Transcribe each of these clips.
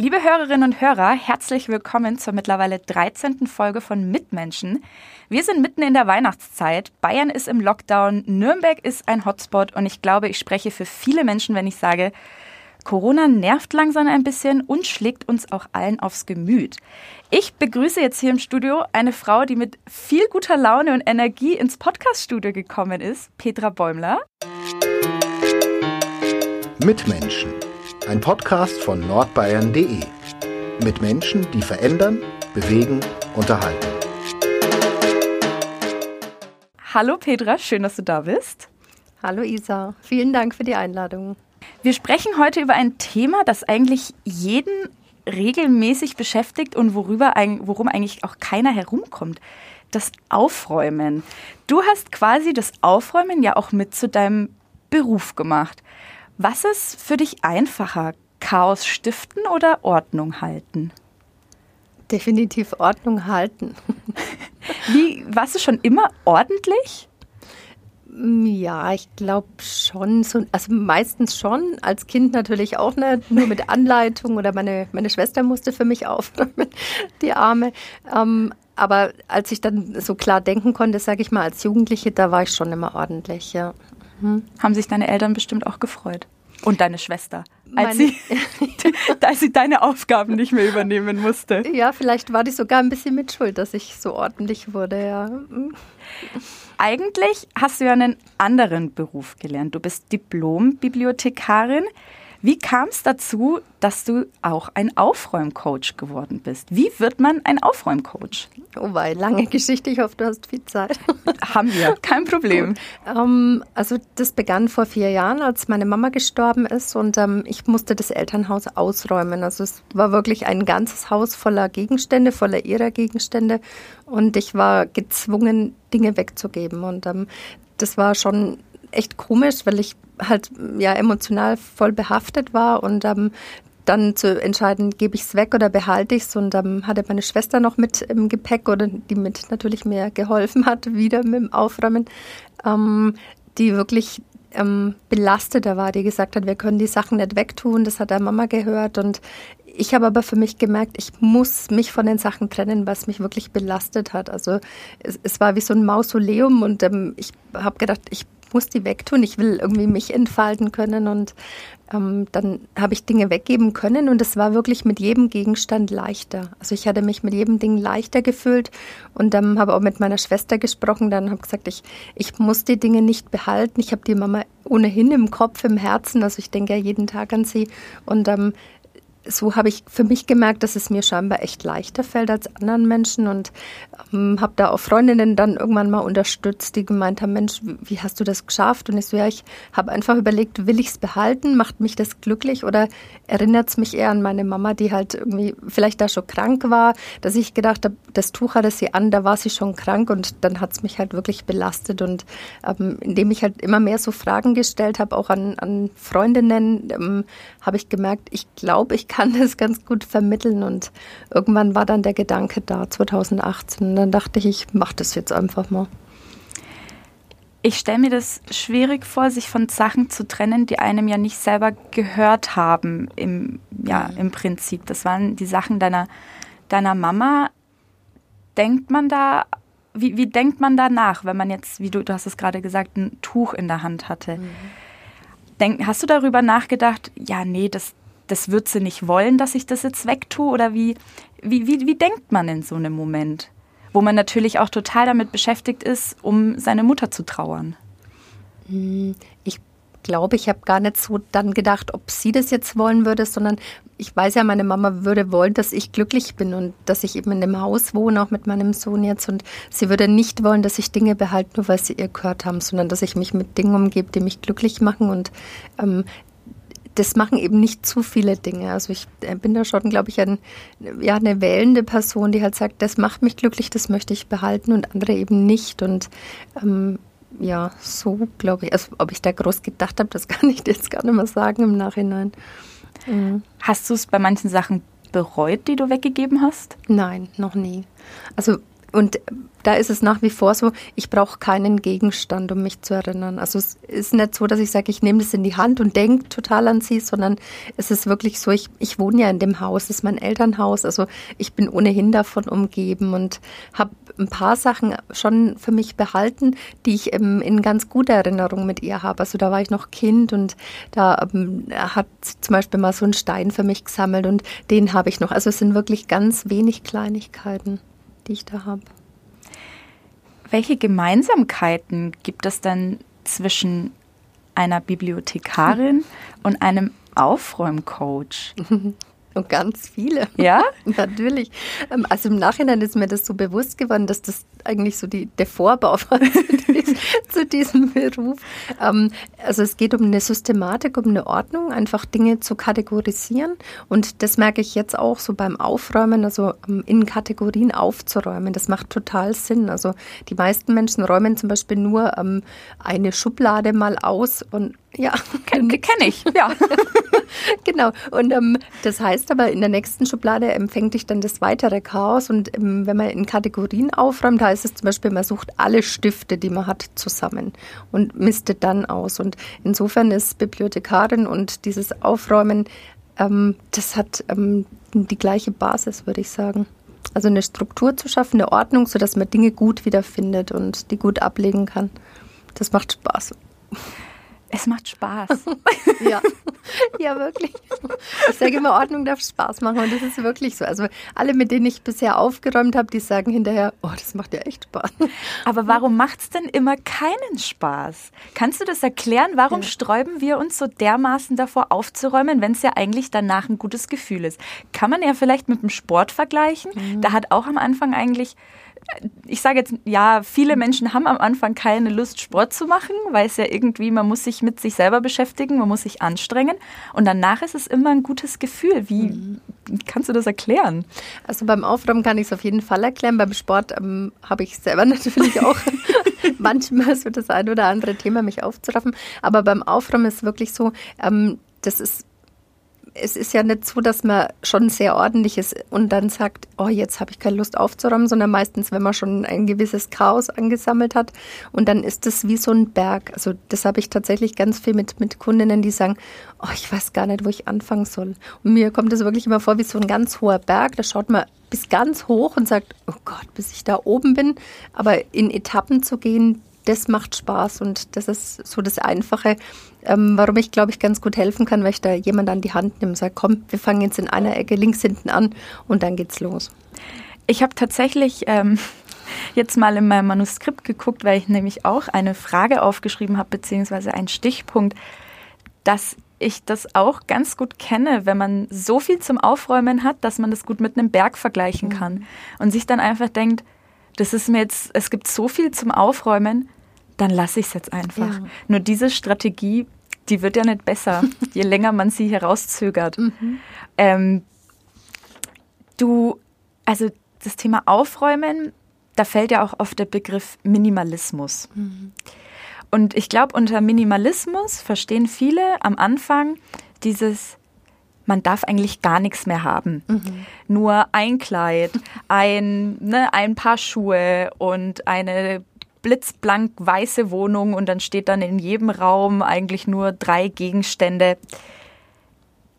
Liebe Hörerinnen und Hörer, herzlich willkommen zur mittlerweile 13. Folge von Mitmenschen. Wir sind mitten in der Weihnachtszeit. Bayern ist im Lockdown, Nürnberg ist ein Hotspot und ich glaube, ich spreche für viele Menschen, wenn ich sage, Corona nervt langsam ein bisschen und schlägt uns auch allen aufs Gemüt. Ich begrüße jetzt hier im Studio eine Frau, die mit viel guter Laune und Energie ins Podcaststudio gekommen ist, Petra Bäumler. Mitmenschen ein Podcast von nordbayern.de. Mit Menschen, die verändern, bewegen, unterhalten. Hallo Petra, schön, dass du da bist. Hallo Isa, vielen Dank für die Einladung. Wir sprechen heute über ein Thema, das eigentlich jeden regelmäßig beschäftigt und worüber, worum eigentlich auch keiner herumkommt. Das Aufräumen. Du hast quasi das Aufräumen ja auch mit zu deinem Beruf gemacht. Was ist für dich einfacher? Chaos stiften oder Ordnung halten? Definitiv Ordnung halten. Wie, warst du schon immer ordentlich? Ja, ich glaube schon. So, also meistens schon. Als Kind natürlich auch nicht, nur mit Anleitung oder meine, meine Schwester musste für mich aufräumen, die Arme. Ähm, aber als ich dann so klar denken konnte, sage ich mal, als Jugendliche, da war ich schon immer ordentlich, ja. Mhm. Haben sich deine Eltern bestimmt auch gefreut. Und deine Schwester, als sie, als sie deine Aufgaben nicht mehr übernehmen musste. Ja, vielleicht war die sogar ein bisschen mitschuld, dass ich so ordentlich wurde, ja. Mhm. Eigentlich hast du ja einen anderen Beruf gelernt. Du bist Diplom-Bibliothekarin. Wie kam es dazu, dass du auch ein Aufräumcoach geworden bist? Wie wird man ein Aufräumcoach? Oh wei, lange Geschichte. Ich hoffe, du hast viel Zeit. Haben wir, kein Problem. ähm, also das begann vor vier Jahren, als meine Mama gestorben ist und ähm, ich musste das Elternhaus ausräumen. Also es war wirklich ein ganzes Haus voller Gegenstände, voller ihrer Gegenstände und ich war gezwungen, Dinge wegzugeben. Und ähm, das war schon echt komisch, weil ich halt ja emotional voll behaftet war und ähm, dann zu entscheiden, gebe ich es weg oder behalte ich es. Und dann ähm, hatte meine Schwester noch mit im Gepäck oder die mit natürlich mir geholfen hat, wieder mit dem Aufräumen, ähm, die wirklich ähm, belasteter war, die gesagt hat, wir können die Sachen nicht wegtun. Das hat der Mama gehört. Und ich habe aber für mich gemerkt, ich muss mich von den Sachen trennen, was mich wirklich belastet hat. Also es, es war wie so ein Mausoleum und ähm, ich habe gedacht, ich muss die wegtun, ich will irgendwie mich entfalten können und ähm, dann habe ich Dinge weggeben können und es war wirklich mit jedem Gegenstand leichter. Also ich hatte mich mit jedem Ding leichter gefühlt und dann ähm, habe auch mit meiner Schwester gesprochen, dann habe gesagt, ich, ich muss die Dinge nicht behalten, ich habe die Mama ohnehin im Kopf, im Herzen, also ich denke ja jeden Tag an sie und ähm, so habe ich für mich gemerkt, dass es mir scheinbar echt leichter fällt als anderen Menschen und ähm, habe da auch Freundinnen dann irgendwann mal unterstützt, die gemeint haben, Mensch, wie hast du das geschafft? Und ich so, ja, ich habe einfach überlegt, will ich es behalten? Macht mich das glücklich oder erinnert es mich eher an meine Mama, die halt irgendwie vielleicht da schon krank war, dass ich gedacht habe, das Tuch hatte sie an, da war sie schon krank und dann hat es mich halt wirklich belastet und ähm, indem ich halt immer mehr so Fragen gestellt habe, auch an, an Freundinnen, ähm, habe ich gemerkt, ich glaube, ich kann kann das ganz gut vermitteln. Und irgendwann war dann der Gedanke da, 2018. Und dann dachte ich, ich mache das jetzt einfach mal. Ich stelle mir das schwierig vor, sich von Sachen zu trennen, die einem ja nicht selber gehört haben, im, ja, im Prinzip. Das waren die Sachen deiner, deiner Mama. Denkt man da, wie, wie denkt man da nach, wenn man jetzt, wie du, du hast es gerade gesagt, ein Tuch in der Hand hatte? Mhm. Denk, hast du darüber nachgedacht, ja, nee, das, das wird sie nicht wollen, dass ich das jetzt wegtue? Oder wie, wie, wie, wie denkt man in so einem Moment? Wo man natürlich auch total damit beschäftigt ist, um seine Mutter zu trauern. Hm, ich glaube, ich habe gar nicht so dann gedacht, ob sie das jetzt wollen würde, sondern ich weiß ja, meine Mama würde wollen, dass ich glücklich bin und dass ich eben in dem Haus wohne, auch mit meinem Sohn jetzt. Und sie würde nicht wollen, dass ich Dinge behalte, nur weil sie ihr gehört haben, sondern dass ich mich mit Dingen umgebe, die mich glücklich machen. Und ähm, das machen eben nicht zu viele Dinge. Also ich äh, bin da schon, glaube ich, ein, ja, eine wählende Person, die halt sagt, das macht mich glücklich, das möchte ich behalten und andere eben nicht. Und ähm, ja, so glaube ich. Also ob ich da groß gedacht habe, das kann ich dir jetzt gar nicht mehr sagen im Nachhinein. Mhm. Hast du es bei manchen Sachen bereut, die du weggegeben hast? Nein, noch nie. Also und da ist es nach wie vor so, ich brauche keinen Gegenstand, um mich zu erinnern. Also es ist nicht so, dass ich sage, ich nehme das in die Hand und denke total an sie, sondern es ist wirklich so, ich, ich wohne ja in dem Haus, das ist mein Elternhaus, also ich bin ohnehin davon umgeben und habe ein paar Sachen schon für mich behalten, die ich ähm, in ganz guter Erinnerung mit ihr habe. Also da war ich noch Kind und da ähm, hat zum Beispiel mal so einen Stein für mich gesammelt und den habe ich noch. Also es sind wirklich ganz wenig Kleinigkeiten die ich da habe. Welche Gemeinsamkeiten gibt es dann zwischen einer Bibliothekarin und einem Aufräumcoach? Und ganz viele. Ja? Natürlich. Ähm, also im Nachhinein ist mir das so bewusst geworden, dass das eigentlich so die, der Vorbau war zu, diesem Beruf. Ähm, also es geht um eine Systematik, um eine Ordnung, einfach Dinge zu kategorisieren. Und das merke ich jetzt auch so beim Aufräumen, also ähm, in Kategorien aufzuräumen. Das macht total Sinn. Also die meisten Menschen räumen zum Beispiel nur eine Schublade mal aus und ja, kenne kenn ich, ja. genau. Und ähm, das heißt aber, in der nächsten Schublade empfängt dich dann das weitere Chaos. Und ähm, wenn man in Kategorien aufräumt, heißt es zum Beispiel, man sucht alle Stifte, die man hat, zusammen und mistet dann aus. Und insofern ist Bibliothekarin und dieses Aufräumen, ähm, das hat ähm, die gleiche Basis, würde ich sagen. Also eine Struktur zu schaffen, eine Ordnung, sodass man Dinge gut wiederfindet und die gut ablegen kann. Das macht Spaß. Es macht Spaß. ja. ja, wirklich. Ich sage immer, Ordnung darf Spaß machen und das ist wirklich so. Also alle, mit denen ich bisher aufgeräumt habe, die sagen hinterher, oh, das macht ja echt Spaß. Aber warum macht es denn immer keinen Spaß? Kannst du das erklären? Warum ja. sträuben wir uns so dermaßen davor aufzuräumen, wenn es ja eigentlich danach ein gutes Gefühl ist? Kann man ja vielleicht mit dem Sport vergleichen. Mhm. Da hat auch am Anfang eigentlich ich sage jetzt, ja, viele Menschen haben am Anfang keine Lust, Sport zu machen, weil es ja irgendwie, man muss sich mit sich selber beschäftigen, man muss sich anstrengen. Und danach ist es immer ein gutes Gefühl. Wie mhm. kannst du das erklären? Also beim Aufräumen kann ich es auf jeden Fall erklären. Beim Sport ähm, habe ich selber natürlich auch manchmal so das ein oder andere Thema, mich aufzuraffen. Aber beim Aufräumen ist es wirklich so, ähm, das ist es ist ja nicht so, dass man schon sehr ordentlich ist und dann sagt, oh, jetzt habe ich keine Lust aufzuräumen, sondern meistens, wenn man schon ein gewisses Chaos angesammelt hat und dann ist es wie so ein Berg. Also das habe ich tatsächlich ganz viel mit, mit Kundinnen, die sagen, oh, ich weiß gar nicht, wo ich anfangen soll. Und mir kommt das wirklich immer vor wie so ein ganz hoher Berg. Da schaut man bis ganz hoch und sagt, oh Gott, bis ich da oben bin. Aber in Etappen zu gehen, das macht Spaß und das ist so das Einfache, ähm, warum ich glaube ich ganz gut helfen kann, weil ich da jemand an die Hand nehme und sage, komm, wir fangen jetzt in einer Ecke links hinten an und dann geht's los. Ich habe tatsächlich ähm, jetzt mal in meinem Manuskript geguckt, weil ich nämlich auch eine Frage aufgeschrieben habe, beziehungsweise einen Stichpunkt, dass ich das auch ganz gut kenne, wenn man so viel zum Aufräumen hat, dass man das gut mit einem Berg vergleichen mhm. kann und sich dann einfach denkt, das ist mir jetzt, es gibt so viel zum Aufräumen, dann lasse ich es jetzt einfach. Ja. Nur diese Strategie, die wird ja nicht besser, je länger man sie herauszögert. Mhm. Ähm, du, also das Thema Aufräumen, da fällt ja auch oft der Begriff Minimalismus. Mhm. Und ich glaube, unter Minimalismus verstehen viele am Anfang dieses, man darf eigentlich gar nichts mehr haben. Mhm. Nur ein Kleid, ein, ne, ein paar Schuhe und eine blitzblank weiße Wohnung und dann steht dann in jedem Raum eigentlich nur drei Gegenstände.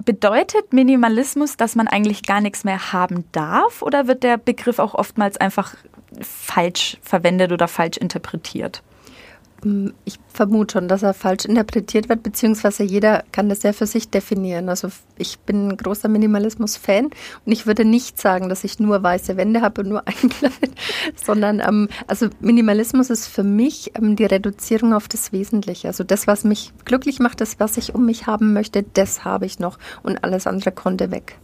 Bedeutet Minimalismus, dass man eigentlich gar nichts mehr haben darf oder wird der Begriff auch oftmals einfach falsch verwendet oder falsch interpretiert? Ich vermute schon, dass er falsch interpretiert wird, beziehungsweise jeder kann das ja für sich definieren. Also ich bin ein großer Minimalismus-Fan und ich würde nicht sagen, dass ich nur weiße Wände habe und nur ein Kleid, sondern ähm, also Minimalismus ist für mich ähm, die Reduzierung auf das Wesentliche. Also das, was mich glücklich macht, das, was ich um mich haben möchte, das habe ich noch und alles andere konnte weg.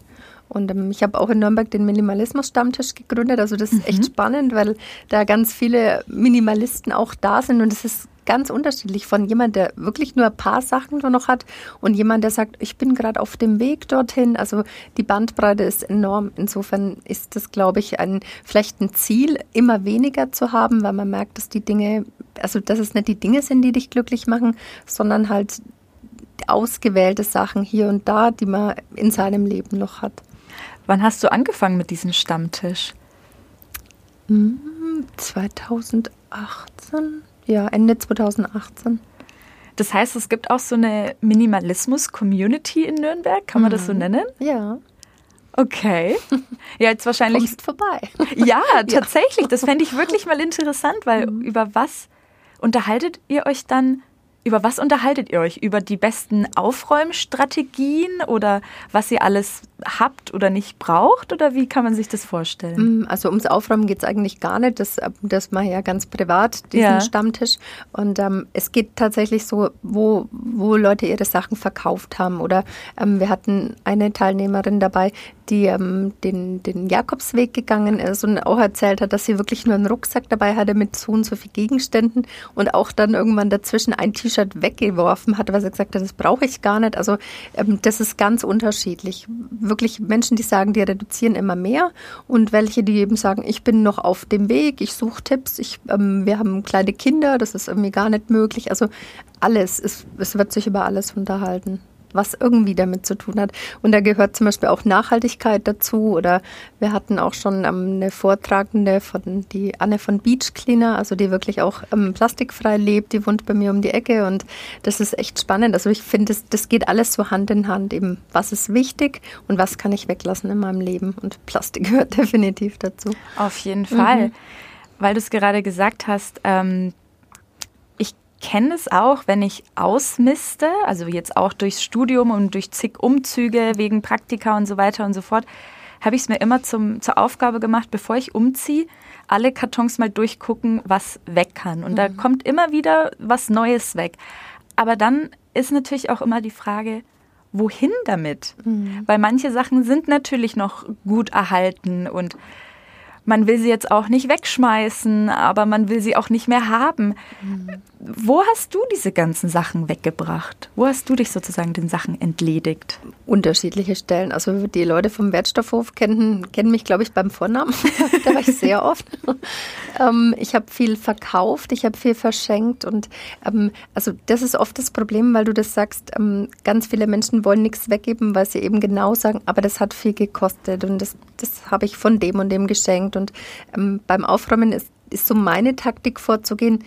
Und ähm, ich habe auch in Nürnberg den Minimalismus-Stammtisch gegründet. Also das ist mhm. echt spannend, weil da ganz viele Minimalisten auch da sind und es ist ganz unterschiedlich von jemand, der wirklich nur ein paar Sachen nur noch hat und jemand, der sagt, ich bin gerade auf dem Weg dorthin. Also die Bandbreite ist enorm. Insofern ist das, glaube ich, ein vielleicht ein Ziel, immer weniger zu haben, weil man merkt, dass die Dinge, also dass es nicht die Dinge sind, die dich glücklich machen, sondern halt ausgewählte Sachen hier und da, die man in seinem Leben noch hat. Wann hast du angefangen mit diesem Stammtisch? 2018. Hm, ja, Ende 2018. Das heißt, es gibt auch so eine Minimalismus-Community in Nürnberg, kann man mhm. das so mhm. nennen? Ja. Okay. Ja, jetzt wahrscheinlich. Kommst vorbei. Ja, tatsächlich. Das fände ich wirklich mal interessant, weil mhm. über was unterhaltet ihr euch dann über was unterhaltet ihr euch? Über die besten Aufräumstrategien oder was ihr alles habt oder nicht braucht? Oder wie kann man sich das vorstellen? Mm, also ums Aufräumen geht es eigentlich gar nicht. Das, das mache ich ja ganz privat, diesen ja. Stammtisch. Und ähm, es geht tatsächlich so, wo, wo Leute ihre Sachen verkauft haben. Oder ähm, wir hatten eine Teilnehmerin dabei, die ähm, den, den Jakobsweg gegangen ist und auch erzählt hat, dass sie wirklich nur einen Rucksack dabei hatte mit so und so viel Gegenständen und auch dann irgendwann dazwischen ein T-Shirt weggeworfen hat, weil sie gesagt hat, das brauche ich gar nicht. Also ähm, das ist ganz unterschiedlich. Wirklich Menschen, die sagen, die reduzieren immer mehr und welche, die eben sagen, ich bin noch auf dem Weg, ich suche Tipps, ich, ähm, wir haben kleine Kinder, das ist irgendwie gar nicht möglich. Also alles, es, es wird sich über alles unterhalten was irgendwie damit zu tun hat. Und da gehört zum Beispiel auch Nachhaltigkeit dazu. Oder wir hatten auch schon ähm, eine Vortragende von die Anne von Beach Cleaner, also die wirklich auch ähm, plastikfrei lebt, die wohnt bei mir um die Ecke und das ist echt spannend. Also ich finde, das, das geht alles so Hand in Hand. Eben, was ist wichtig und was kann ich weglassen in meinem Leben? Und Plastik gehört definitiv dazu. Auf jeden Fall. Mhm. Weil du es gerade gesagt hast, ähm, kenne es auch, wenn ich ausmiste, also jetzt auch durchs Studium und durch zig Umzüge wegen Praktika und so weiter und so fort, habe ich es mir immer zum, zur Aufgabe gemacht, bevor ich umziehe, alle Kartons mal durchgucken, was weg kann. Und mhm. da kommt immer wieder was Neues weg. Aber dann ist natürlich auch immer die Frage, wohin damit? Mhm. Weil manche Sachen sind natürlich noch gut erhalten und man will sie jetzt auch nicht wegschmeißen, aber man will sie auch nicht mehr haben. Mhm. Wo hast du diese ganzen Sachen weggebracht? Wo hast du dich sozusagen den Sachen entledigt? Unterschiedliche Stellen. Also die Leute vom Wertstoffhof kennen, kennen mich, glaube ich, beim Vornamen. da war ich sehr oft. ähm, ich habe viel verkauft, ich habe viel verschenkt und ähm, also das ist oft das Problem, weil du das sagst, ähm, ganz viele Menschen wollen nichts weggeben, weil sie eben genau sagen, aber das hat viel gekostet und das, das habe ich von dem und dem geschenkt. Und ähm, beim Aufräumen ist, ist so meine Taktik vorzugehen,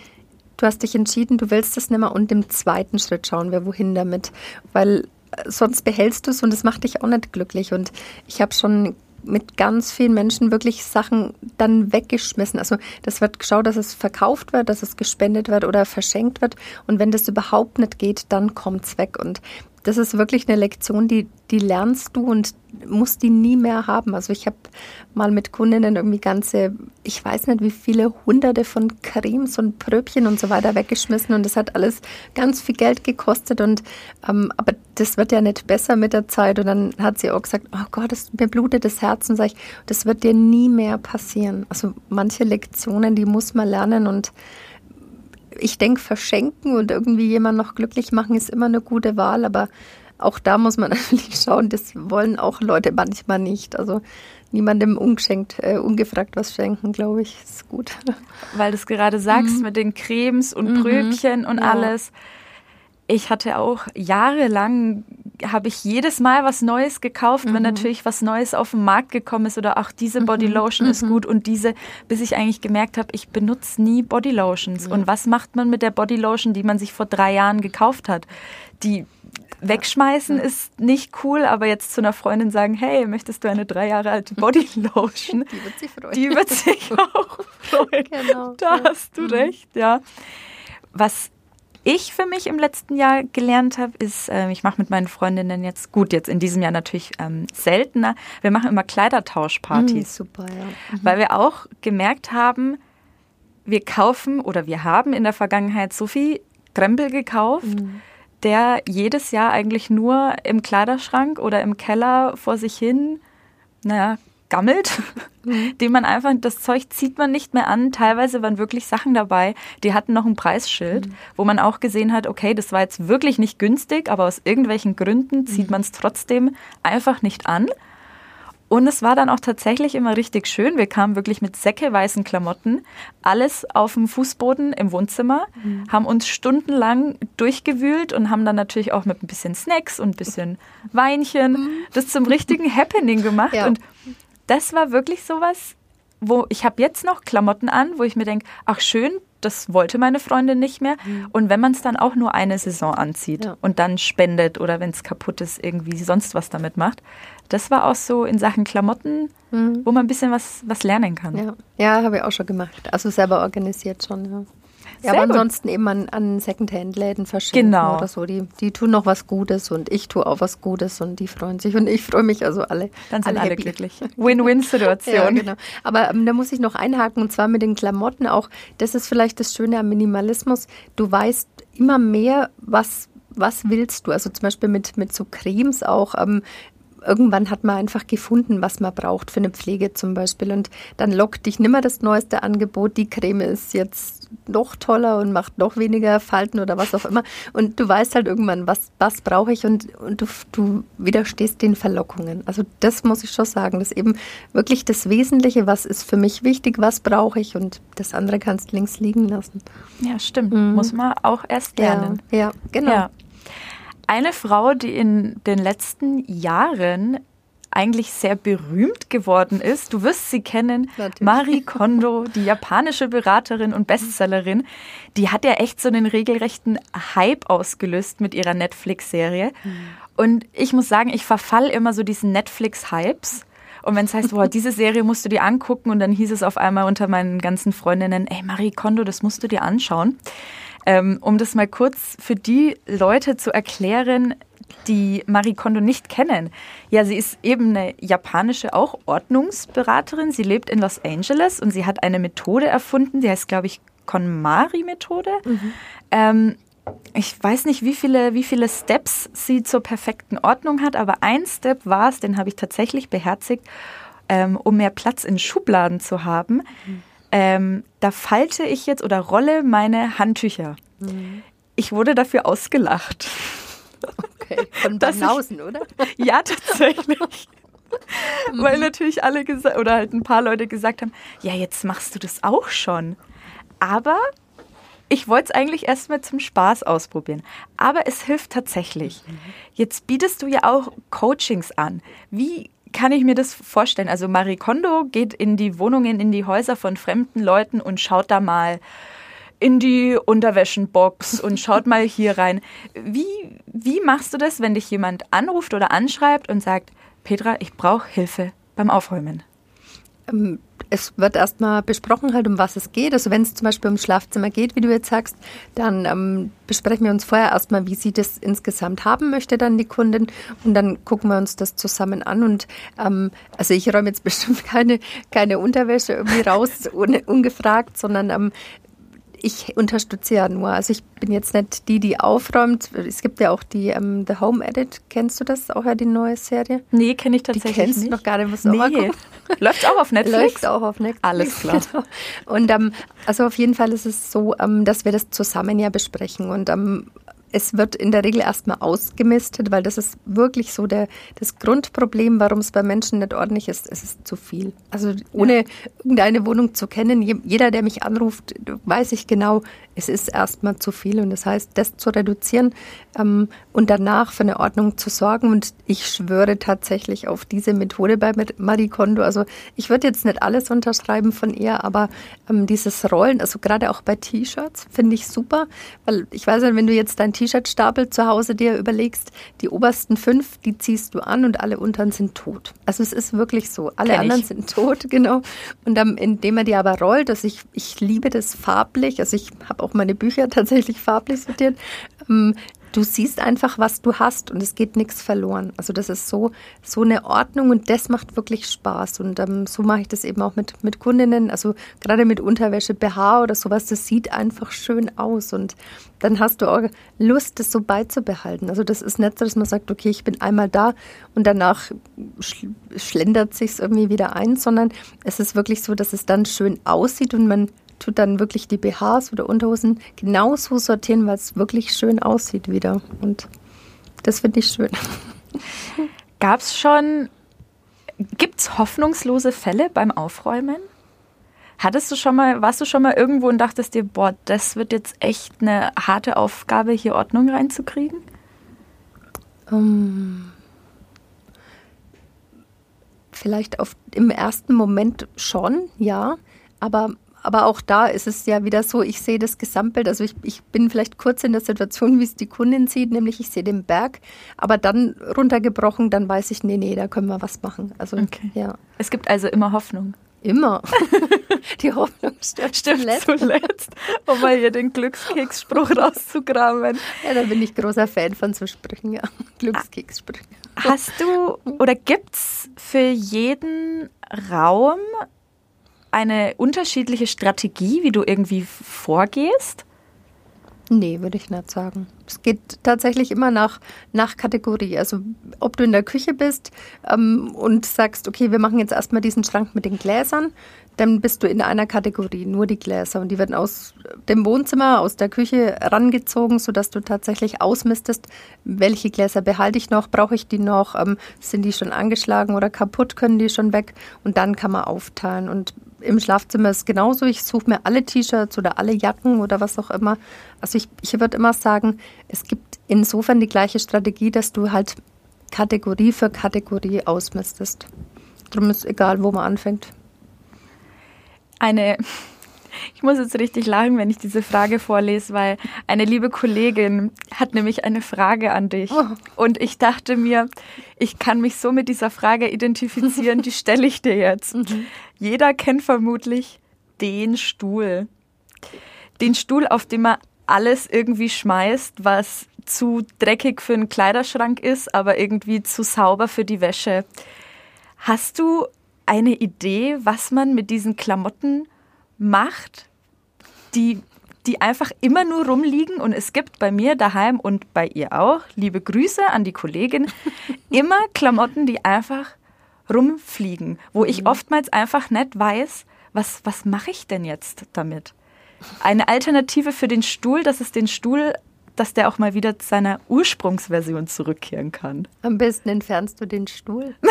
du hast dich entschieden, du willst das nicht mehr und im zweiten Schritt schauen wir, wohin damit. Weil äh, sonst behältst du es und es macht dich auch nicht glücklich. Und ich habe schon mit ganz vielen Menschen wirklich Sachen dann weggeschmissen. Also das wird geschaut, dass es verkauft wird, dass es gespendet wird oder verschenkt wird. Und wenn das überhaupt nicht geht, dann kommt es weg. Und das ist wirklich eine Lektion, die, die lernst du und musst die nie mehr haben. Also ich habe mal mit Kundinnen irgendwie ganze, ich weiß nicht wie viele hunderte von Cremes und Pröbchen und so weiter weggeschmissen und das hat alles ganz viel Geld gekostet und ähm, aber das wird ja nicht besser mit der Zeit und dann hat sie auch gesagt, oh Gott, das, mir blutet das Herz und sage ich, das wird dir nie mehr passieren. Also manche Lektionen, die muss man lernen und ich denke, verschenken und irgendwie jemanden noch glücklich machen ist immer eine gute Wahl, aber auch da muss man natürlich schauen, das wollen auch Leute manchmal nicht. Also niemandem ungeschenkt, äh, ungefragt was schenken, glaube ich, ist gut. Weil du es gerade sagst mhm. mit den Cremes und mhm. Pröbchen und ja. alles. Ich hatte auch jahrelang habe ich jedes Mal was Neues gekauft, mhm. wenn natürlich was Neues auf den Markt gekommen ist oder auch diese Bodylotion mhm. ist mhm. gut und diese, bis ich eigentlich gemerkt habe, ich benutze nie Bodylotions. Ja. Und was macht man mit der Bodylotion, die man sich vor drei Jahren gekauft hat? Die wegschmeißen ja. ist nicht cool, aber jetzt zu einer Freundin sagen, hey, möchtest du eine drei Jahre alte Bodylotion? Die wird sich freuen. Die wird sich auch freuen. Genau. Da hast du mhm. recht, ja. Was ich für mich im letzten Jahr gelernt habe, ist, äh, ich mache mit meinen Freundinnen jetzt, gut, jetzt in diesem Jahr natürlich ähm, seltener, wir machen immer Kleidertauschpartys. Mhm, super, ja. Mhm. Weil wir auch gemerkt haben, wir kaufen oder wir haben in der Vergangenheit so viel Krempel gekauft, mhm. der jedes Jahr eigentlich nur im Kleiderschrank oder im Keller vor sich hin naja, gammelt, mhm. den man einfach, das Zeug zieht man nicht mehr an. Teilweise waren wirklich Sachen dabei, die hatten noch ein Preisschild, mhm. wo man auch gesehen hat, okay, das war jetzt wirklich nicht günstig, aber aus irgendwelchen Gründen zieht mhm. man es trotzdem einfach nicht an. Und es war dann auch tatsächlich immer richtig schön. Wir kamen wirklich mit säckeweißen Klamotten, alles auf dem Fußboden im Wohnzimmer, mhm. haben uns stundenlang durchgewühlt und haben dann natürlich auch mit ein bisschen Snacks und ein bisschen Weinchen mhm. das zum richtigen Happening gemacht. Ja. Und das war wirklich sowas, wo ich habe jetzt noch Klamotten an, wo ich mir denke, ach schön, das wollte meine Freundin nicht mehr. Mhm. Und wenn man es dann auch nur eine Saison anzieht ja. und dann spendet oder wenn es kaputt ist, irgendwie sonst was damit macht, das war auch so in Sachen Klamotten, mhm. wo man ein bisschen was, was lernen kann. Ja, ja habe ich auch schon gemacht. Also selber organisiert schon, ja. Ja, aber ansonsten eben an, an Secondhand-Läden verschenken genau. oder so. Die, die tun noch was Gutes und ich tue auch was Gutes und die freuen sich und ich freue mich also alle. Dann sind alle, alle glücklich. Win-Win-Situation. ja, genau. Aber ähm, da muss ich noch einhaken und zwar mit den Klamotten auch. Das ist vielleicht das Schöne am Minimalismus. Du weißt immer mehr, was was willst du? Also zum Beispiel mit, mit so Cremes auch. Ähm, irgendwann hat man einfach gefunden, was man braucht für eine Pflege zum Beispiel. Und dann lockt dich nimmer das neueste Angebot. Die Creme ist jetzt noch toller und macht noch weniger Falten oder was auch immer. Und du weißt halt irgendwann, was, was brauche ich und, und du, du widerstehst den Verlockungen. Also das muss ich schon sagen. Das ist eben wirklich das Wesentliche, was ist für mich wichtig, was brauche ich und das andere kannst links liegen lassen. Ja, stimmt. Mhm. Muss man auch erst lernen. Ja, ja genau. Ja eine Frau, die in den letzten Jahren eigentlich sehr berühmt geworden ist. Du wirst sie kennen, Natürlich. Marie Kondo, die japanische Beraterin und Bestsellerin. Die hat ja echt so einen regelrechten Hype ausgelöst mit ihrer Netflix-Serie. Mhm. Und ich muss sagen, ich verfall immer so diesen Netflix-Hypes. Und wenn es heißt, boah, diese Serie musst du dir angucken und dann hieß es auf einmal unter meinen ganzen Freundinnen, ey, Marie Kondo, das musst du dir anschauen. Ähm, um das mal kurz für die Leute zu erklären, die Marie Kondo nicht kennen. Ja, sie ist eben eine japanische auch Ordnungsberaterin. Sie lebt in Los Angeles und sie hat eine Methode erfunden, die heißt, glaube ich, KonMari-Methode. Mhm. Ähm, ich weiß nicht, wie viele, wie viele Steps sie zur perfekten Ordnung hat, aber ein Step war es, den habe ich tatsächlich beherzigt, ähm, um mehr Platz in Schubladen zu haben. Mhm ähm, da falte ich jetzt oder rolle meine Handtücher. Mhm. Ich wurde dafür ausgelacht. Okay, von Banausen, oder? Ja, tatsächlich. Mhm. Weil natürlich alle gesagt, oder halt ein paar Leute gesagt haben, ja, jetzt machst du das auch schon. Aber ich wollte es eigentlich erstmal zum Spaß ausprobieren. Aber es hilft tatsächlich. Mhm. Jetzt bietest du ja auch Coachings an. Wie kann ich mir das vorstellen? Also Marie Kondo geht in die Wohnungen, in die Häuser von fremden Leuten und schaut da mal in die Unterwäschenbox und schaut mal hier rein. Wie, wie machst du das, wenn dich jemand anruft oder anschreibt und sagt, Petra, ich brauche Hilfe beim Aufräumen? Ähm, es wird erstmal besprochen, halt, um was es geht. Also wenn es zum Beispiel ums Schlafzimmer geht, wie du jetzt sagst, dann ähm, besprechen wir uns vorher erstmal, wie sie das insgesamt haben möchte, dann die Kundin. Und dann gucken wir uns das zusammen an. Und ähm, also ich räume jetzt bestimmt keine, keine Unterwäsche irgendwie raus, ohne, ungefragt, sondern ähm, ich unterstütze ja nur. Also ich bin jetzt nicht die, die aufräumt. Es gibt ja auch die ähm, The Home Edit. Kennst du das auch ja die neue Serie? Nee, kenne ich tatsächlich die kennst nicht. noch gar nicht. Musst nee. Auch Läuft auch auf Netflix? Läuft auch auf Netflix. Alles klar. Genau. Und ähm, also auf jeden Fall ist es so, ähm, dass wir das zusammen ja besprechen. Und es wird in der Regel erstmal ausgemistet, weil das ist wirklich so der, das Grundproblem, warum es bei Menschen nicht ordentlich ist. Es ist zu viel. Also ohne ja. irgendeine Wohnung zu kennen, jeder, der mich anruft, weiß ich genau, es ist erstmal zu viel. Und das heißt, das zu reduzieren ähm, und danach für eine Ordnung zu sorgen. Und ich schwöre tatsächlich auf diese Methode bei Marie Kondo. Also ich würde jetzt nicht alles unterschreiben von ihr, aber ähm, dieses Rollen, also gerade auch bei T-Shirts, finde ich super. Weil ich weiß nicht, wenn du jetzt dein T-Shirt-Stapel zu Hause dir überlegst, die obersten fünf, die ziehst du an und alle unteren sind tot. Also es ist wirklich so. Alle Kenn anderen ich. sind tot, genau. Und dann, indem er die aber rollt, also ich, ich liebe das farblich, also ich habe auch meine Bücher tatsächlich farblich sortiert, ähm, du siehst einfach, was du hast und es geht nichts verloren. Also das ist so, so eine Ordnung und das macht wirklich Spaß. Und ähm, so mache ich das eben auch mit, mit Kundinnen. Also gerade mit Unterwäsche, BH oder sowas, das sieht einfach schön aus. Und dann hast du auch Lust, das so beizubehalten. Also das ist nicht so, dass man sagt, okay, ich bin einmal da und danach schlendert sich irgendwie wieder ein, sondern es ist wirklich so, dass es dann schön aussieht und man tut dann wirklich die BHs oder Unterhosen genauso sortieren, weil es wirklich schön aussieht wieder. Und das finde ich schön. Gab es schon, gibt es hoffnungslose Fälle beim Aufräumen? Hattest du schon mal, warst du schon mal irgendwo und dachtest dir, boah, das wird jetzt echt eine harte Aufgabe, hier Ordnung reinzukriegen? Um, ähm, vielleicht auf, im ersten Moment schon, ja. Aber aber auch da ist es ja wieder so, ich sehe das Gesamtbild. Also ich, ich bin vielleicht kurz in der Situation, wie es die Kundin sieht, nämlich ich sehe den Berg, aber dann runtergebrochen, dann weiß ich, nee, nee, da können wir was machen. Also okay. ja. Es gibt also immer Hoffnung. Immer. Die Hoffnung stirbt, stirbt zuletzt. zuletzt. Um mal hier den Glückskeksspruch rauszugraben. Ja, da bin ich großer Fan von so Sprüchen, ja. Glückskekssprüchen. Hast du oder gibt es für jeden Raum eine unterschiedliche Strategie, wie du irgendwie vorgehst? Nee, würde ich nicht sagen. Es geht tatsächlich immer nach, nach Kategorie. Also ob du in der Küche bist ähm, und sagst, okay, wir machen jetzt erstmal diesen Schrank mit den Gläsern, dann bist du in einer Kategorie, nur die Gläser. Und die werden aus dem Wohnzimmer, aus der Küche rangezogen, sodass du tatsächlich ausmistest, welche Gläser behalte ich noch, brauche ich die noch, ähm, sind die schon angeschlagen oder kaputt, können die schon weg. Und dann kann man aufteilen. Und im Schlafzimmer ist genauso. Ich suche mir alle T-Shirts oder alle Jacken oder was auch immer. Also ich, ich würde immer sagen, es gibt insofern die gleiche Strategie, dass du halt Kategorie für Kategorie ausmistest. Darum ist egal, wo man anfängt. Eine ich muss jetzt richtig lachen, wenn ich diese Frage vorlese, weil eine liebe Kollegin hat nämlich eine Frage an dich. Oh. Und ich dachte mir, ich kann mich so mit dieser Frage identifizieren, die stelle ich dir jetzt. Mhm. Jeder kennt vermutlich den Stuhl. Den Stuhl, auf dem man alles irgendwie schmeißt, was zu dreckig für einen Kleiderschrank ist, aber irgendwie zu sauber für die Wäsche. Hast du eine Idee, was man mit diesen Klamotten macht, die, die einfach immer nur rumliegen. Und es gibt bei mir daheim und bei ihr auch, liebe Grüße an die Kollegin, immer Klamotten, die einfach rumfliegen, wo ich mhm. oftmals einfach nicht weiß, was, was mache ich denn jetzt damit? Eine Alternative für den Stuhl, dass es den Stuhl, dass der auch mal wieder zu seiner Ursprungsversion zurückkehren kann. Am besten entfernst du den Stuhl.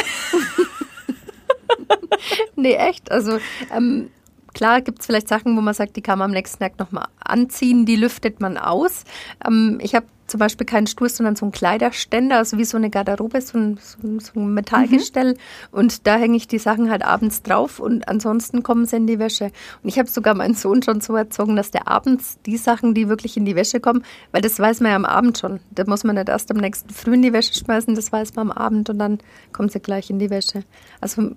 nee, echt. Also ähm, Klar gibt es vielleicht Sachen, wo man sagt, die kann man am nächsten Tag nochmal anziehen, die lüftet man aus. Ähm, ich habe zum Beispiel keinen Stuhl, sondern so einen Kleiderständer, also wie so eine Garderobe, so ein, so so ein Metallgestell. Mhm. Und da hänge ich die Sachen halt abends drauf und ansonsten kommen sie in die Wäsche. Und ich habe sogar meinen Sohn schon so erzogen, dass der abends die Sachen, die wirklich in die Wäsche kommen, weil das weiß man ja am Abend schon. Da muss man nicht erst am nächsten Früh in die Wäsche schmeißen, das weiß man am Abend und dann kommen sie gleich in die Wäsche. Also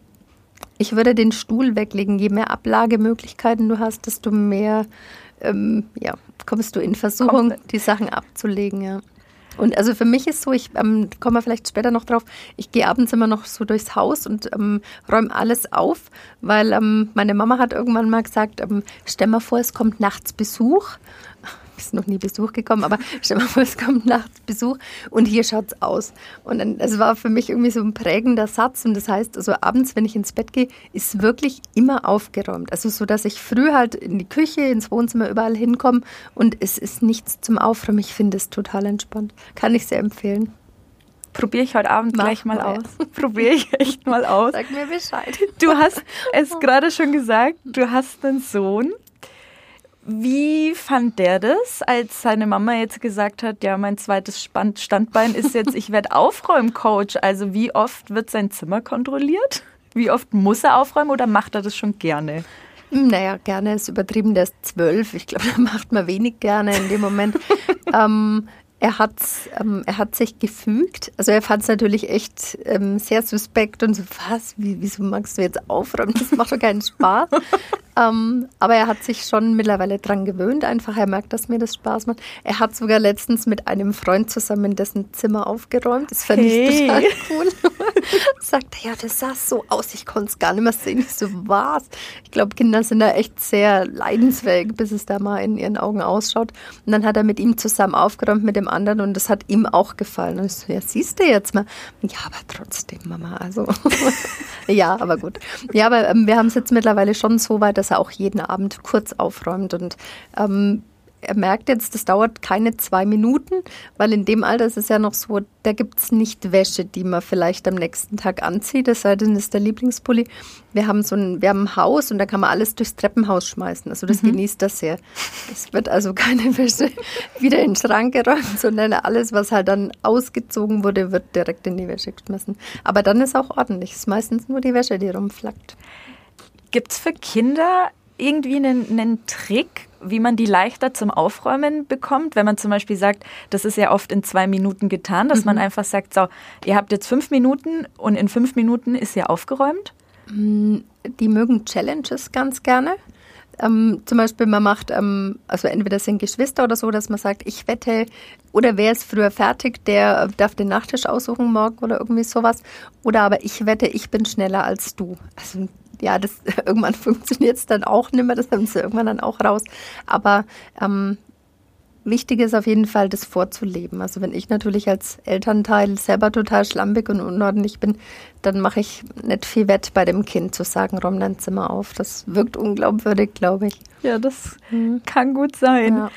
ich würde den Stuhl weglegen. Je mehr Ablagemöglichkeiten du hast, desto mehr ähm, ja, kommst du in Versuchung, Kommt. die Sachen abzulegen. Ja. Und also für mich ist so, ich ähm, komme vielleicht später noch drauf, ich gehe abends immer noch so durchs Haus und ähm, räume alles auf, weil ähm, meine Mama hat irgendwann mal gesagt, ähm, stell mal vor, es kommt nachts Besuch ist noch nie Besuch gekommen, aber stell mal vor, es kommt nachts Besuch und hier schaut es aus. Und dann, das war für mich irgendwie so ein prägender Satz und das heißt, also abends, wenn ich ins Bett gehe, ist wirklich immer aufgeräumt. Also so, dass ich früh halt in die Küche, ins Wohnzimmer, überall hinkomme und es ist nichts zum Aufräumen. Ich finde es total entspannt. Kann ich sehr empfehlen. Probiere ich heute Abend Mach gleich mal, mal. aus. Probiere ich echt mal aus. Sag mir Bescheid. Du hast es gerade schon gesagt, du hast einen Sohn. Wie fand der das, als seine Mama jetzt gesagt hat, ja, mein zweites Standbein ist jetzt, ich werde Aufräumcoach. Also wie oft wird sein Zimmer kontrolliert? Wie oft muss er aufräumen oder macht er das schon gerne? Naja, gerne ist übertrieben, der ist zwölf. Ich glaube, da macht man wenig gerne in dem Moment. ähm, er hat, ähm, er hat sich gefügt. Also er fand es natürlich echt ähm, sehr suspekt und so, was, Wie, wieso magst du jetzt aufräumen? Das macht doch keinen Spaß. ähm, aber er hat sich schon mittlerweile dran gewöhnt. Einfach, er merkt, dass mir das Spaß macht. Er hat sogar letztens mit einem Freund zusammen dessen Zimmer aufgeräumt. Das fand hey. ich total cool. Sagt er, ja, das sah so aus, ich konnte es gar nicht mehr sehen. Ich so, was? Ich glaube, Kinder sind da echt sehr leidensfähig, bis es da mal in ihren Augen ausschaut. Und dann hat er mit ihm zusammen aufgeräumt mit dem anderen und das hat ihm auch gefallen. Und ich so, ja, siehst du jetzt mal. Ja, aber trotzdem, Mama, also. ja, aber gut. Ja, aber ähm, wir haben es jetzt mittlerweile schon so weit, dass er auch jeden Abend kurz aufräumt und ähm, er merkt jetzt, das dauert keine zwei Minuten, weil in dem Alter ist es ja noch so, da gibt es nicht Wäsche, die man vielleicht am nächsten Tag anzieht, es sei denn, das ist der Lieblingspulli. Wir haben so ein, wir haben ein Haus und da kann man alles durchs Treppenhaus schmeißen. Also das mhm. genießt das sehr. Es wird also keine Wäsche wieder in den Schrank geräumt, sondern alles, was halt dann ausgezogen wurde, wird direkt in die Wäsche geschmissen. Aber dann ist auch ordentlich. Es ist meistens nur die Wäsche, die rumflackt. Gibt es für Kinder irgendwie einen, einen Trick, wie man die leichter zum Aufräumen bekommt, wenn man zum Beispiel sagt, das ist ja oft in zwei Minuten getan, dass mhm. man einfach sagt, so, ihr habt jetzt fünf Minuten und in fünf Minuten ist ja aufgeräumt? Mm, die mögen Challenges ganz gerne. Ähm, zum Beispiel, man macht, ähm, also entweder sind Geschwister oder so, dass man sagt, ich wette, oder wer ist früher fertig, der darf den Nachtisch aussuchen morgen oder irgendwie sowas. Oder aber ich wette, ich bin schneller als du. Also ja, das irgendwann funktioniert es dann auch nicht mehr, das haben sie irgendwann dann auch raus. Aber ähm, wichtig ist auf jeden Fall, das vorzuleben. Also wenn ich natürlich als Elternteil selber total schlampig und unordentlich bin, dann mache ich nicht viel Wett bei dem Kind zu sagen, räum dein Zimmer auf. Das wirkt unglaubwürdig, glaube ich. Ja, das mhm. kann gut sein. Ja.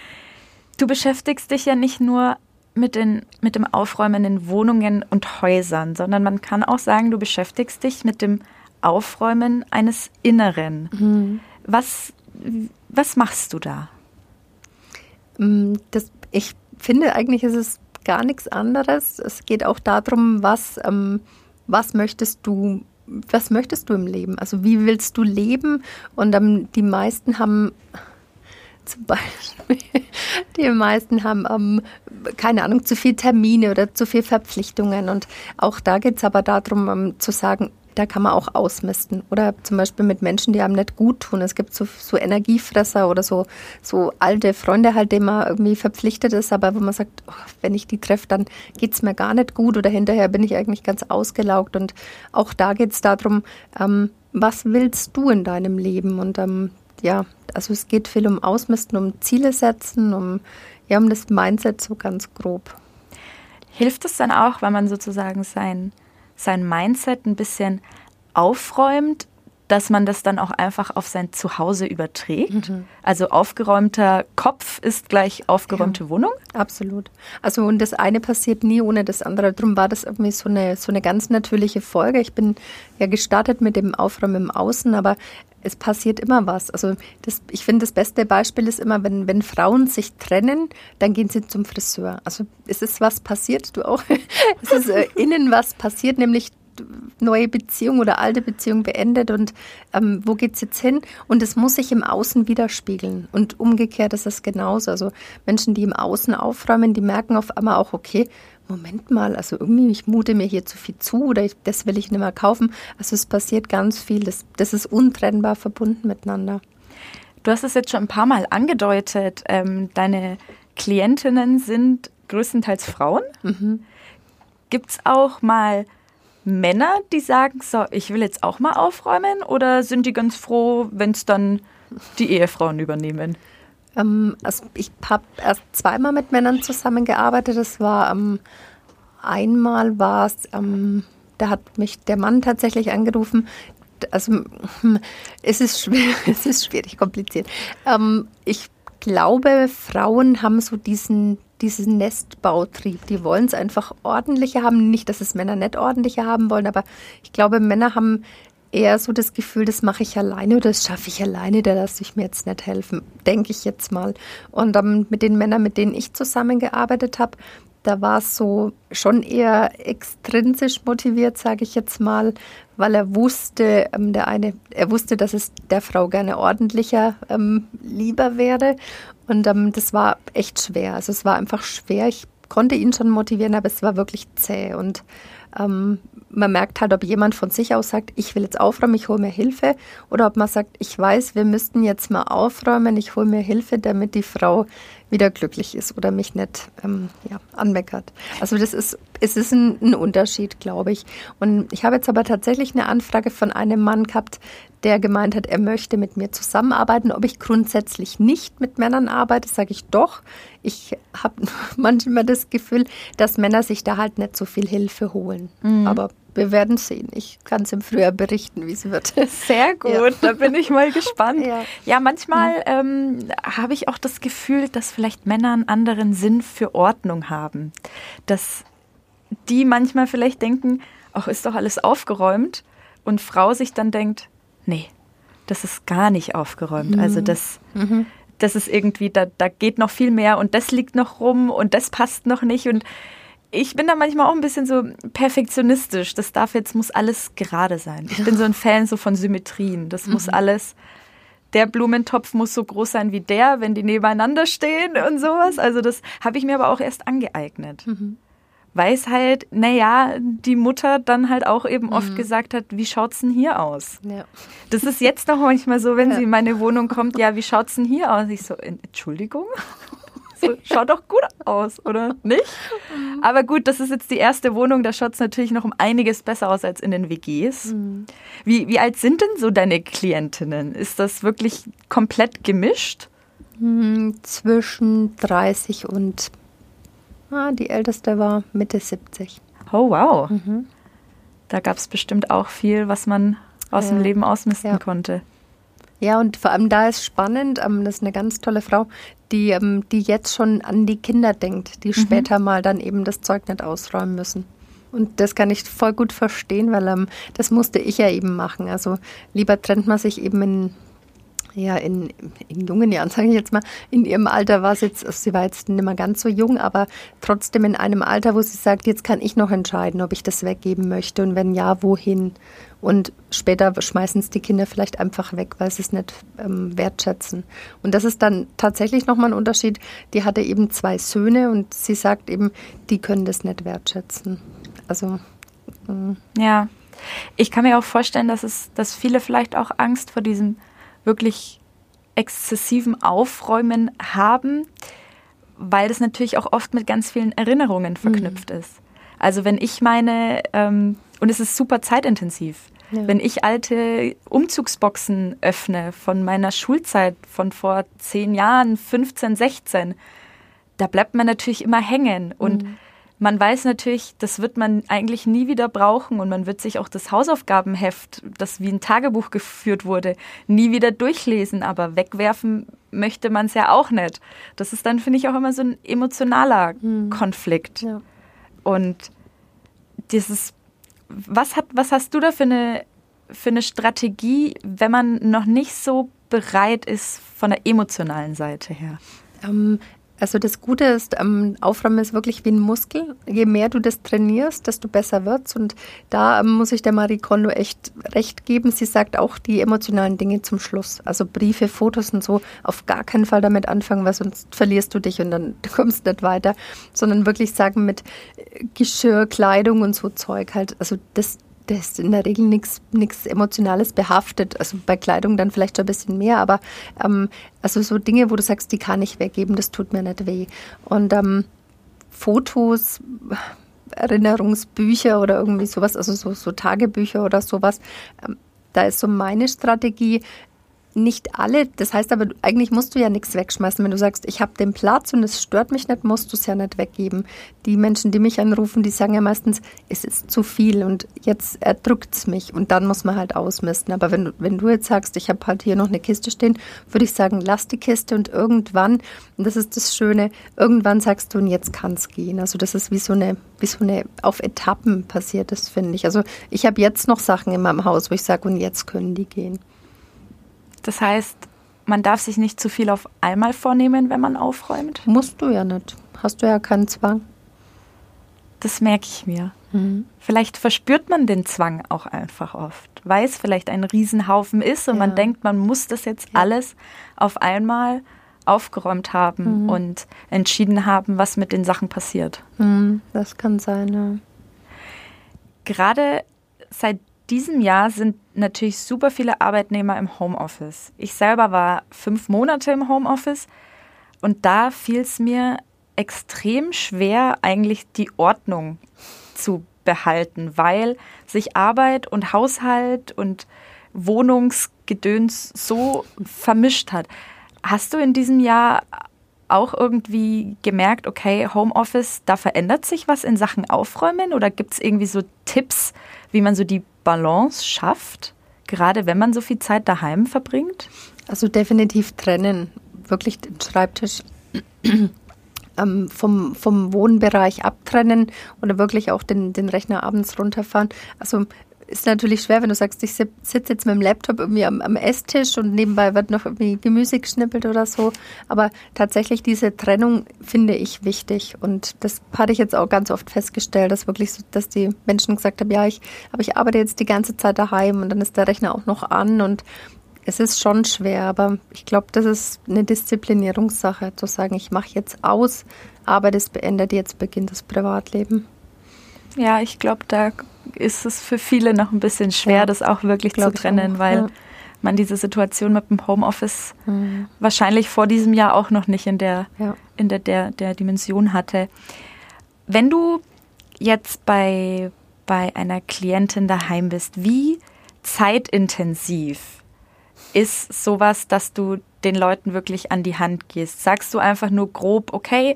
Du beschäftigst dich ja nicht nur mit, den, mit dem Aufräumen in Wohnungen und Häusern, sondern man kann auch sagen, du beschäftigst dich mit dem Aufräumen eines Inneren. Mhm. Was, was machst du da? Mm, das, ich finde eigentlich ist es gar nichts anderes. Es geht auch darum, was, ähm, was möchtest du was möchtest du im Leben? Also wie willst du leben? Und ähm, die meisten haben zum Beispiel, die meisten haben ähm, keine Ahnung, zu viel Termine oder zu viel Verpflichtungen. Und auch da geht es aber darum, ähm, zu sagen, da kann man auch ausmisten. Oder zum Beispiel mit Menschen, die einem nicht gut tun. Es gibt so, so Energiefresser oder so, so alte Freunde halt, denen man irgendwie verpflichtet ist, aber wo man sagt, oh, wenn ich die treffe, dann geht es mir gar nicht gut oder hinterher bin ich eigentlich ganz ausgelaugt. Und auch da geht es darum, ähm, was willst du in deinem Leben? Und ähm, ja, also es geht viel um Ausmisten, um Ziele setzen, um, ja, um das Mindset so ganz grob. Hilft es dann auch, wenn man sozusagen sein sein Mindset ein bisschen aufräumt, dass man das dann auch einfach auf sein Zuhause überträgt. Mhm. Also aufgeräumter Kopf ist gleich aufgeräumte ja, Wohnung. Absolut. Also und das eine passiert nie ohne das andere. Darum war das irgendwie so eine, so eine ganz natürliche Folge. Ich bin ja gestartet mit dem Aufräumen im Außen, aber es passiert immer was. Also das, ich finde, das beste Beispiel ist immer, wenn, wenn Frauen sich trennen, dann gehen sie zum Friseur. Also es ist was passiert, du auch. es ist äh, innen was passiert, nämlich neue Beziehung oder alte Beziehung beendet und ähm, wo es jetzt hin? Und es muss sich im Außen widerspiegeln. Und umgekehrt ist es genauso. Also Menschen, die im Außen aufräumen, die merken auf einmal auch, okay, Moment mal, also irgendwie, ich mute mir hier zu viel zu oder ich, das will ich nicht mehr kaufen. Also es passiert ganz viel. Das, das ist untrennbar verbunden miteinander. Du hast es jetzt schon ein paar Mal angedeutet. Ähm, deine Klientinnen sind größtenteils Frauen. Mhm. Gibt es auch mal Männer, die sagen, so, ich will jetzt auch mal aufräumen? Oder sind die ganz froh, wenn es dann die Ehefrauen übernehmen? Ähm, also ich habe erst zweimal mit Männern zusammengearbeitet. Das war ähm, einmal war es, ähm, da hat mich der Mann tatsächlich angerufen. Also hm, es ist schwer, es ist schwierig, kompliziert. Ähm, ich glaube, Frauen haben so diesen diesen Nestbautrieb. Die wollen es einfach ordentlicher haben. Nicht, dass es Männer nicht ordentlicher haben wollen, aber ich glaube, Männer haben eher so das Gefühl, das mache ich alleine oder das schaffe ich alleine, da lasse ich mir jetzt nicht helfen, denke ich jetzt mal. Und ähm, mit den Männern, mit denen ich zusammengearbeitet habe, da war es so schon eher extrinsisch motiviert, sage ich jetzt mal, weil er wusste, ähm, der eine, er wusste, dass es der Frau gerne ordentlicher ähm, lieber wäre. Und ähm, das war echt schwer. Also es war einfach schwer. Ich konnte ihn schon motivieren, aber es war wirklich zäh. Und ähm, man merkt halt, ob jemand von sich aus sagt, ich will jetzt aufräumen, ich hole mir Hilfe, oder ob man sagt, ich weiß, wir müssten jetzt mal aufräumen, ich hole mir Hilfe, damit die Frau wieder glücklich ist oder mich nicht ähm, ja, anmeckert. Also das ist, es ist ein, ein Unterschied, glaube ich. Und ich habe jetzt aber tatsächlich eine Anfrage von einem Mann gehabt, der gemeint hat, er möchte mit mir zusammenarbeiten. Ob ich grundsätzlich nicht mit Männern arbeite, sage ich doch. Ich habe manchmal das Gefühl, dass Männer sich da halt nicht so viel Hilfe holen. Mhm. Aber wir werden sehen. Ich kann es im Frühjahr berichten, wie es wird. Sehr gut, ja. da bin ich mal gespannt. Ja, ja manchmal ähm, habe ich auch das Gefühl, dass vielleicht Männer einen anderen Sinn für Ordnung haben. Dass die manchmal vielleicht denken, ach, ist doch alles aufgeräumt. Und Frau sich dann denkt, nee, das ist gar nicht aufgeräumt. Also mhm. Also das, mhm. das ist irgendwie, da, da geht noch viel mehr und das liegt noch rum und das passt noch nicht. Und ich bin da manchmal auch ein bisschen so perfektionistisch. Das darf jetzt, muss alles gerade sein. Ich bin so ein Fan so von Symmetrien. Das mhm. muss alles, der Blumentopf muss so groß sein wie der, wenn die nebeneinander stehen und sowas. Also das habe ich mir aber auch erst angeeignet. Mhm. Weil es halt, naja, die Mutter dann halt auch eben mhm. oft gesagt hat, wie schaut's denn hier aus? Ja. Das ist jetzt noch manchmal so, wenn ja. sie in meine Wohnung kommt, ja, wie schaut's denn hier aus? Ich so, Entschuldigung? So, schaut doch gut aus, oder nicht? Mhm. Aber gut, das ist jetzt die erste Wohnung, da schaut es natürlich noch um einiges besser aus als in den WGs. Mhm. Wie, wie alt sind denn so deine Klientinnen? Ist das wirklich komplett gemischt? Mhm, zwischen 30 und ah, die älteste war Mitte 70. Oh, wow. Mhm. Da gab es bestimmt auch viel, was man aus ja. dem Leben ausmisten ja. konnte. Ja, und vor allem da ist spannend, ähm, das ist eine ganz tolle Frau, die, ähm, die jetzt schon an die Kinder denkt, die mhm. später mal dann eben das Zeug nicht ausräumen müssen. Und das kann ich voll gut verstehen, weil ähm, das musste ich ja eben machen. Also lieber trennt man sich eben in ja, in, in jungen Jahren, sage ich jetzt mal, in ihrem Alter war sie jetzt, also sie war jetzt nicht mehr ganz so jung, aber trotzdem in einem Alter, wo sie sagt, jetzt kann ich noch entscheiden, ob ich das weggeben möchte und wenn ja, wohin. Und später schmeißen es die Kinder vielleicht einfach weg, weil sie es nicht ähm, wertschätzen. Und das ist dann tatsächlich nochmal ein Unterschied. Die hatte eben zwei Söhne und sie sagt eben, die können das nicht wertschätzen. Also. Äh. Ja. Ich kann mir auch vorstellen, dass es, dass viele vielleicht auch Angst vor diesem wirklich exzessiven Aufräumen haben, weil das natürlich auch oft mit ganz vielen Erinnerungen verknüpft mhm. ist. Also wenn ich meine, ähm, und es ist super zeitintensiv, ja. wenn ich alte Umzugsboxen öffne von meiner Schulzeit von vor zehn Jahren, 15, 16, da bleibt man natürlich immer hängen und mhm man weiß natürlich, das wird man eigentlich nie wieder brauchen und man wird sich auch das Hausaufgabenheft, das wie ein Tagebuch geführt wurde, nie wieder durchlesen, aber wegwerfen möchte man es ja auch nicht. Das ist dann, finde ich, auch immer so ein emotionaler mhm. Konflikt. Ja. Und dieses, was, hat, was hast du da für eine, für eine Strategie, wenn man noch nicht so bereit ist von der emotionalen Seite her? Also das Gute ist, ähm, Aufräumen ist wirklich wie ein Muskel. Je mehr du das trainierst, desto besser wird's. Und da ähm, muss ich der Marie Kondo echt recht geben. Sie sagt auch die emotionalen Dinge zum Schluss. Also Briefe, Fotos und so auf gar keinen Fall damit anfangen, weil sonst verlierst du dich und dann kommst du nicht weiter. Sondern wirklich sagen mit Geschirr, Kleidung und so Zeug halt. Also das, da ist in der Regel nichts Emotionales behaftet. Also bei Kleidung dann vielleicht schon ein bisschen mehr, aber ähm, also so Dinge, wo du sagst, die kann ich weggeben, das tut mir nicht weh. Und ähm, Fotos, Erinnerungsbücher oder irgendwie sowas, also so, so Tagebücher oder sowas, ähm, da ist so meine Strategie, nicht alle, das heißt aber, eigentlich musst du ja nichts wegschmeißen. Wenn du sagst, ich habe den Platz und es stört mich nicht, musst du es ja nicht weggeben. Die Menschen, die mich anrufen, die sagen ja meistens, es ist zu viel und jetzt erdrückt es mich und dann muss man halt ausmisten. Aber wenn, wenn du jetzt sagst, ich habe halt hier noch eine Kiste stehen, würde ich sagen, lass die Kiste und irgendwann, und das ist das Schöne, irgendwann sagst du, und jetzt kann es gehen. Also das ist wie so eine, wie so eine auf Etappen passiert, das finde ich. Also ich habe jetzt noch Sachen in meinem Haus, wo ich sage, und jetzt können die gehen. Das heißt, man darf sich nicht zu viel auf einmal vornehmen, wenn man aufräumt? Musst du ja nicht. Hast du ja keinen Zwang. Das merke ich mir. Mhm. Vielleicht verspürt man den Zwang auch einfach oft, weil es vielleicht ein Riesenhaufen ist und ja. man denkt, man muss das jetzt alles auf einmal aufgeräumt haben mhm. und entschieden haben, was mit den Sachen passiert. Mhm, das kann sein, ja. gerade seit diesem Jahr sind natürlich super viele Arbeitnehmer im Homeoffice. Ich selber war fünf Monate im Homeoffice und da fiel es mir extrem schwer, eigentlich die Ordnung zu behalten, weil sich Arbeit und Haushalt und Wohnungsgedöns so vermischt hat. Hast du in diesem Jahr auch irgendwie gemerkt, okay, Homeoffice, da verändert sich was in Sachen Aufräumen oder gibt es irgendwie so Tipps, wie man so die Balance schafft, gerade wenn man so viel Zeit daheim verbringt? Also definitiv trennen, wirklich den Schreibtisch ähm, vom, vom Wohnbereich abtrennen oder wirklich auch den, den Rechner abends runterfahren. Also ist natürlich schwer, wenn du sagst, ich sitze jetzt mit dem Laptop irgendwie am, am, Esstisch und nebenbei wird noch irgendwie Gemüse geschnippelt oder so. Aber tatsächlich diese Trennung finde ich wichtig. Und das hatte ich jetzt auch ganz oft festgestellt, dass wirklich so, dass die Menschen gesagt haben, ja, ich, aber ich arbeite jetzt die ganze Zeit daheim und dann ist der Rechner auch noch an und es ist schon schwer, aber ich glaube, das ist eine Disziplinierungssache, zu sagen, ich mache jetzt aus, Arbeit ist beendet, jetzt beginnt das Privatleben. Ja, ich glaube, da ist es für viele noch ein bisschen schwer, ja, das auch wirklich zu trennen, auch, weil ja. man diese Situation mit dem Homeoffice mhm. wahrscheinlich vor diesem Jahr auch noch nicht in der, ja. in der, der, der Dimension hatte. Wenn du jetzt bei, bei einer Klientin daheim bist, wie zeitintensiv ist sowas, dass du den Leuten wirklich an die Hand gehst? Sagst du einfach nur grob, okay,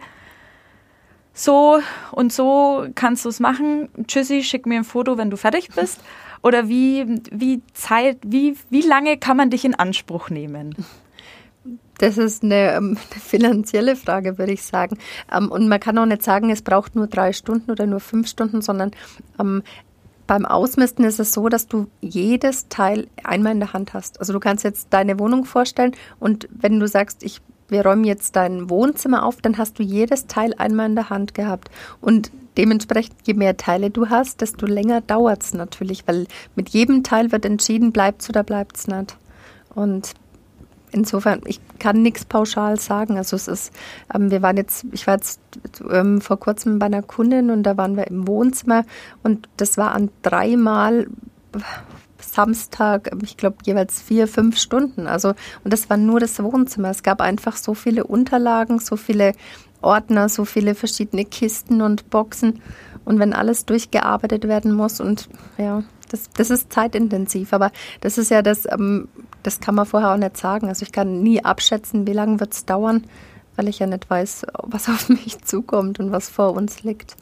so und so kannst du es machen. Tschüssi, schick mir ein Foto, wenn du fertig bist. Oder wie, wie Zeit, wie, wie lange kann man dich in Anspruch nehmen? Das ist eine, ähm, eine finanzielle Frage, würde ich sagen. Ähm, und man kann auch nicht sagen, es braucht nur drei Stunden oder nur fünf Stunden, sondern ähm, beim Ausmisten ist es so, dass du jedes Teil einmal in der Hand hast. Also du kannst jetzt deine Wohnung vorstellen und wenn du sagst, ich wir räumen jetzt dein Wohnzimmer auf, dann hast du jedes Teil einmal in der Hand gehabt. Und dementsprechend, je mehr Teile du hast, desto länger dauert es natürlich, weil mit jedem Teil wird entschieden, bleibt es oder bleibt es nicht. Und insofern, ich kann nichts pauschal sagen. Also es ist, ähm, wir waren jetzt, ich war jetzt ähm, vor kurzem bei einer Kundin und da waren wir im Wohnzimmer und das war an dreimal Samstag, ich glaube, jeweils vier, fünf Stunden. Also, und das war nur das Wohnzimmer. Es gab einfach so viele Unterlagen, so viele Ordner, so viele verschiedene Kisten und Boxen. Und wenn alles durchgearbeitet werden muss und ja, das, das ist zeitintensiv. Aber das ist ja das, ähm, das kann man vorher auch nicht sagen. Also ich kann nie abschätzen, wie lange wird es dauern, weil ich ja nicht weiß, was auf mich zukommt und was vor uns liegt.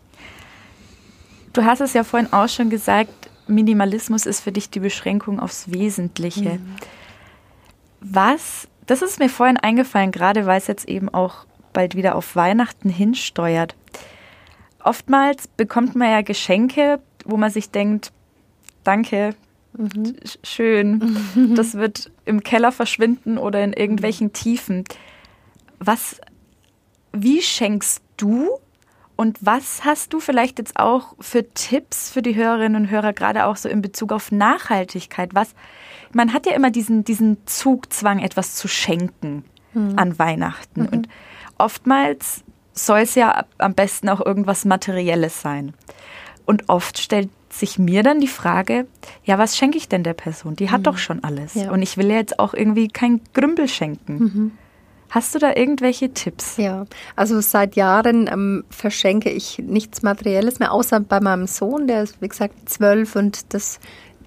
Du hast es ja vorhin auch schon gesagt, Minimalismus ist für dich die Beschränkung aufs Wesentliche. Mhm. Was, das ist mir vorhin eingefallen, gerade weil es jetzt eben auch bald wieder auf Weihnachten hinsteuert. Oftmals bekommt man ja Geschenke, wo man sich denkt, danke, mhm. schön, das wird im Keller verschwinden oder in irgendwelchen Tiefen. Was, wie schenkst du und was hast du vielleicht jetzt auch für Tipps für die Hörerinnen und Hörer, gerade auch so in Bezug auf Nachhaltigkeit? Was, man hat ja immer diesen, diesen Zugzwang, etwas zu schenken mhm. an Weihnachten. Mhm. Und oftmals soll es ja am besten auch irgendwas Materielles sein. Und oft stellt sich mir dann die Frage, ja, was schenke ich denn der Person? Die hat mhm. doch schon alles. Ja. Und ich will ja jetzt auch irgendwie kein Grümbel schenken. Hast du da irgendwelche Tipps? Ja, also seit Jahren ähm, verschenke ich nichts Materielles mehr, außer bei meinem Sohn, der ist wie gesagt zwölf und das,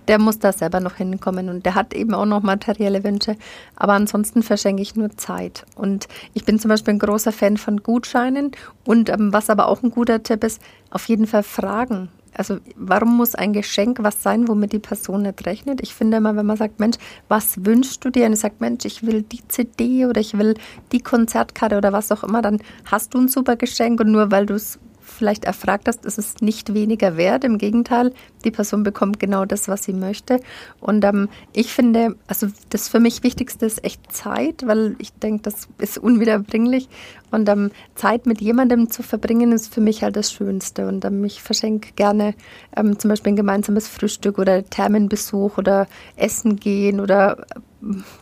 der muss da selber noch hinkommen und der hat eben auch noch materielle Wünsche. Aber ansonsten verschenke ich nur Zeit. Und ich bin zum Beispiel ein großer Fan von Gutscheinen und ähm, was aber auch ein guter Tipp ist, auf jeden Fall fragen. Also warum muss ein Geschenk was sein, womit die Person nicht rechnet? Ich finde immer, wenn man sagt, Mensch, was wünschst du dir? Und ich sage, Mensch, ich will die CD oder ich will die Konzertkarte oder was auch immer, dann hast du ein super Geschenk und nur weil du es vielleicht erfragt hast, ist es nicht weniger wert. Im Gegenteil, die Person bekommt genau das, was sie möchte. Und ähm, ich finde, also das für mich Wichtigste ist echt Zeit, weil ich denke, das ist unwiederbringlich. Und ähm, Zeit mit jemandem zu verbringen, ist für mich halt das Schönste. Und ähm, ich verschenke gerne ähm, zum Beispiel ein gemeinsames Frühstück oder Thermenbesuch oder Essen gehen oder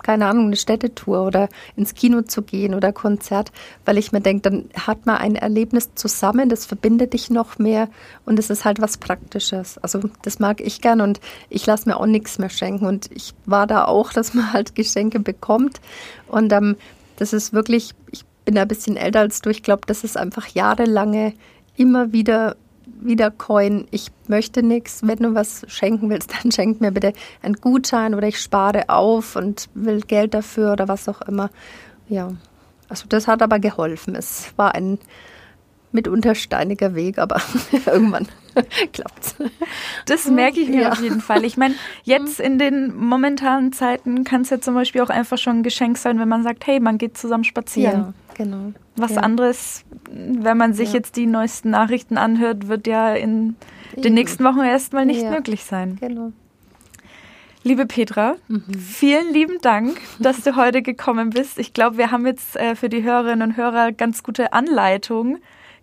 keine Ahnung, eine Städtetour oder ins Kino zu gehen oder Konzert, weil ich mir denke, dann hat man ein Erlebnis zusammen, das verbindet dich noch mehr und es ist halt was Praktisches. Also das mag ich gern und ich lasse mir auch nichts mehr schenken und ich war da auch, dass man halt Geschenke bekommt und ähm, das ist wirklich, ich bin ein bisschen älter als du, ich glaube, das ist einfach jahrelange immer wieder wieder Coin, ich möchte nichts, wenn du was schenken willst, dann schenk mir bitte einen Gutschein oder ich spare auf und will Geld dafür oder was auch immer. Ja, also das hat aber geholfen. Es war ein mitunter steiniger Weg, aber irgendwann klappt's. Das merke ich mir ja. auf jeden Fall. Ich meine, jetzt in den momentanen Zeiten kann es ja zum Beispiel auch einfach schon ein Geschenk sein, wenn man sagt, hey, man geht zusammen spazieren. Ja, genau. Was ja. anderes, wenn man sich ja. jetzt die neuesten Nachrichten anhört, wird ja in den nächsten Wochen erstmal nicht möglich sein. Genau. Liebe Petra, mhm. vielen lieben Dank, dass du heute gekommen bist. Ich glaube, wir haben jetzt äh, für die Hörerinnen und Hörer ganz gute Anleitung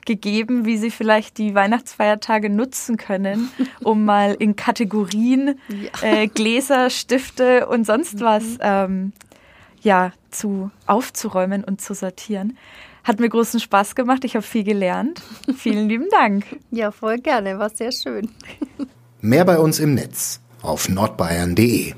gegeben, wie sie vielleicht die Weihnachtsfeiertage nutzen können, um mal in Kategorien ja. äh, Gläser, Stifte und sonst mhm. was ähm, ja, zu aufzuräumen und zu sortieren. Hat mir großen Spaß gemacht. Ich habe viel gelernt. Vielen lieben Dank. Ja, voll gerne. War sehr schön. Mehr bei uns im Netz auf nordbayern.de.